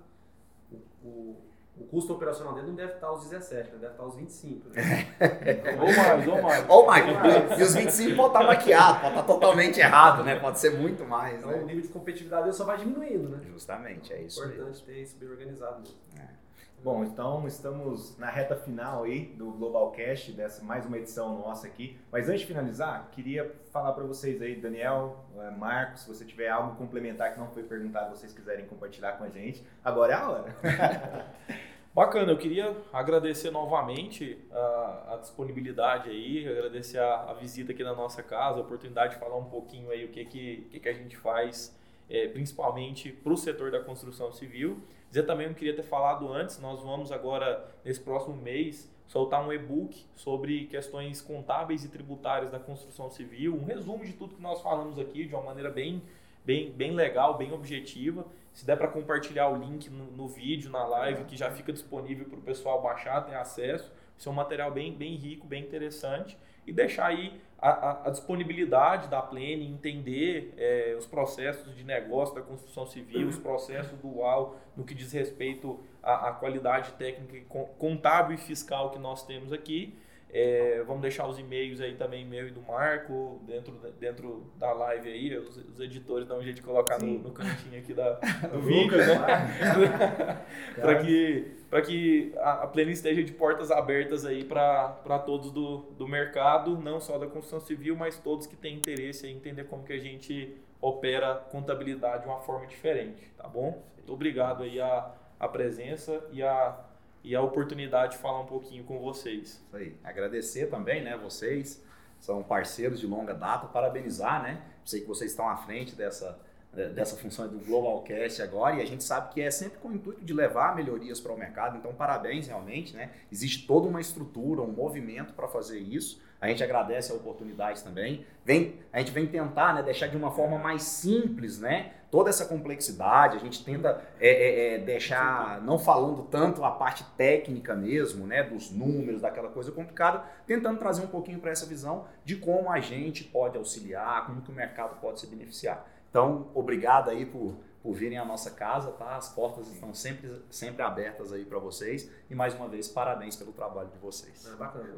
o, o, o, custo operacional dele não deve estar aos 17, né? deve estar aos 25. Né? *laughs* ou mais, ou mais. Ou mais. E os 25 pode estar maquiado, pode estar totalmente errado, né? Pode ser muito mais. Então né? o nível de competitividade dele só vai diminuindo, né? Justamente, é isso. É importante ter isso bem organizado mesmo. É. Bom, então estamos na reta final aí do Global Cash, dessa mais uma edição nossa aqui. Mas antes de finalizar, queria falar para vocês aí, Daniel, eh, Marcos, se você tiver algo complementar que não foi perguntado, vocês quiserem compartilhar com a gente, agora é a hora. *laughs* Bacana, eu queria agradecer novamente a, a disponibilidade aí, agradecer a, a, visita aqui na nossa casa, a oportunidade de falar um pouquinho aí o que, que, que, que a gente faz, é, principalmente para o setor da construção civil. Dizer também, eu queria ter falado antes, nós vamos agora, nesse próximo mês, soltar um e-book sobre questões contábeis e tributárias da construção civil, um resumo de tudo que nós falamos aqui de uma maneira bem, bem, bem legal, bem objetiva. Se der para compartilhar o link no, no, vídeo, na live, que já fica disponível para o pessoal baixar, ter acesso. Isso é um material bem, bem rico, bem interessante. E deixar aí a, a, disponibilidade da Plene, entender é, os processos de negócio da construção civil, os processos do UAU no que diz respeito à, à qualidade técnica, contábil e fiscal que nós temos aqui. É, vamos deixar os e-mails aí também, meu e do Marco, dentro, dentro da live aí. Os, os editores dão um jeito de colocar no, no, cantinho aqui da, do *laughs* vídeo, né? *laughs* para que, pra que a, a Plena esteja de portas abertas aí para todos do, do mercado, não só da construção civil, mas todos que têm interesse em entender como que a gente opera contabilidade de uma forma diferente, tá bom? Muito obrigado aí a, a presença e a e a oportunidade de falar um pouquinho com vocês. Isso aí. Agradecer também, né, vocês são parceiros de longa data, parabenizar, né? Sei que vocês estão à frente dessa dessa função do Globalcast agora, e a gente sabe que é sempre com o intuito de levar melhorias para o mercado, então parabéns realmente, né? Existe toda uma estrutura, um movimento para fazer isso. A gente agradece a oportunidade também. Vem, a gente vem tentar né, deixar de uma forma mais simples, né? Toda essa complexidade, a gente tenta é, é, é, deixar, não falando tanto a parte técnica mesmo, né? Dos números, daquela coisa complicada, tentando trazer um pouquinho para essa visão de como a gente pode auxiliar, como que o mercado pode se beneficiar. Então, obrigado aí por, por virem à nossa casa, tá? As portas estão sempre, sempre abertas aí para vocês. E mais uma vez, parabéns pelo trabalho de vocês. É bacana.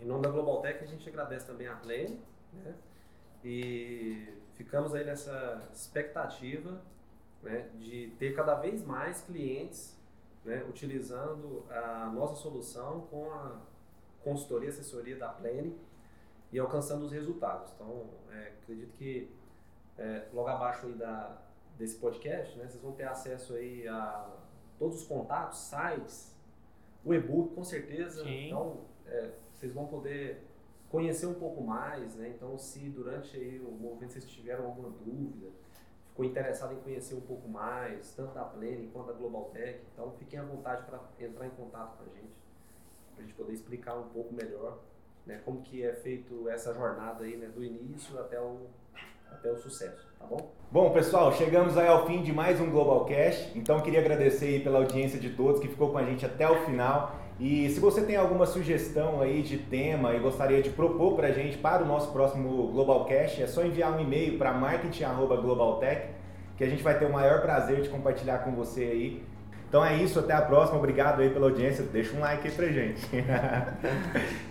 Em nome da Global Tech, a gente agradece também a Plane, né? E ficamos aí nessa expectativa né, de ter cada vez mais clientes né, utilizando a nossa solução com a consultoria, assessoria da Plane e alcançando os resultados. Então, é, acredito que é, logo abaixo aí da, desse podcast, né, vocês vão ter acesso aí a todos os contatos, sites, o e-book com certeza. Sim. Então, é, vocês vão poder conhecer um pouco mais, né? Então, se durante aí o movimento vocês tiveram alguma dúvida, ficou interessado em conhecer um pouco mais, tanto da Plane quanto da Global Tech, então fiquem à vontade para entrar em contato com a gente, para a gente poder explicar um pouco melhor, né? Como que é feito essa jornada aí, né? Do início até o até o sucesso, tá bom? Bom, pessoal, chegamos aí ao fim de mais um Global Cash. Então, queria agradecer pela audiência de todos que ficou com a gente até o final. E se você tem alguma sugestão aí de tema e gostaria de propor para a gente para o nosso próximo Global Cash, é só enviar um e-mail para marketing@globaltech, que a gente vai ter o maior prazer de compartilhar com você aí. Então é isso, até a próxima. Obrigado aí pela audiência. Deixa um like aí pra gente. *laughs*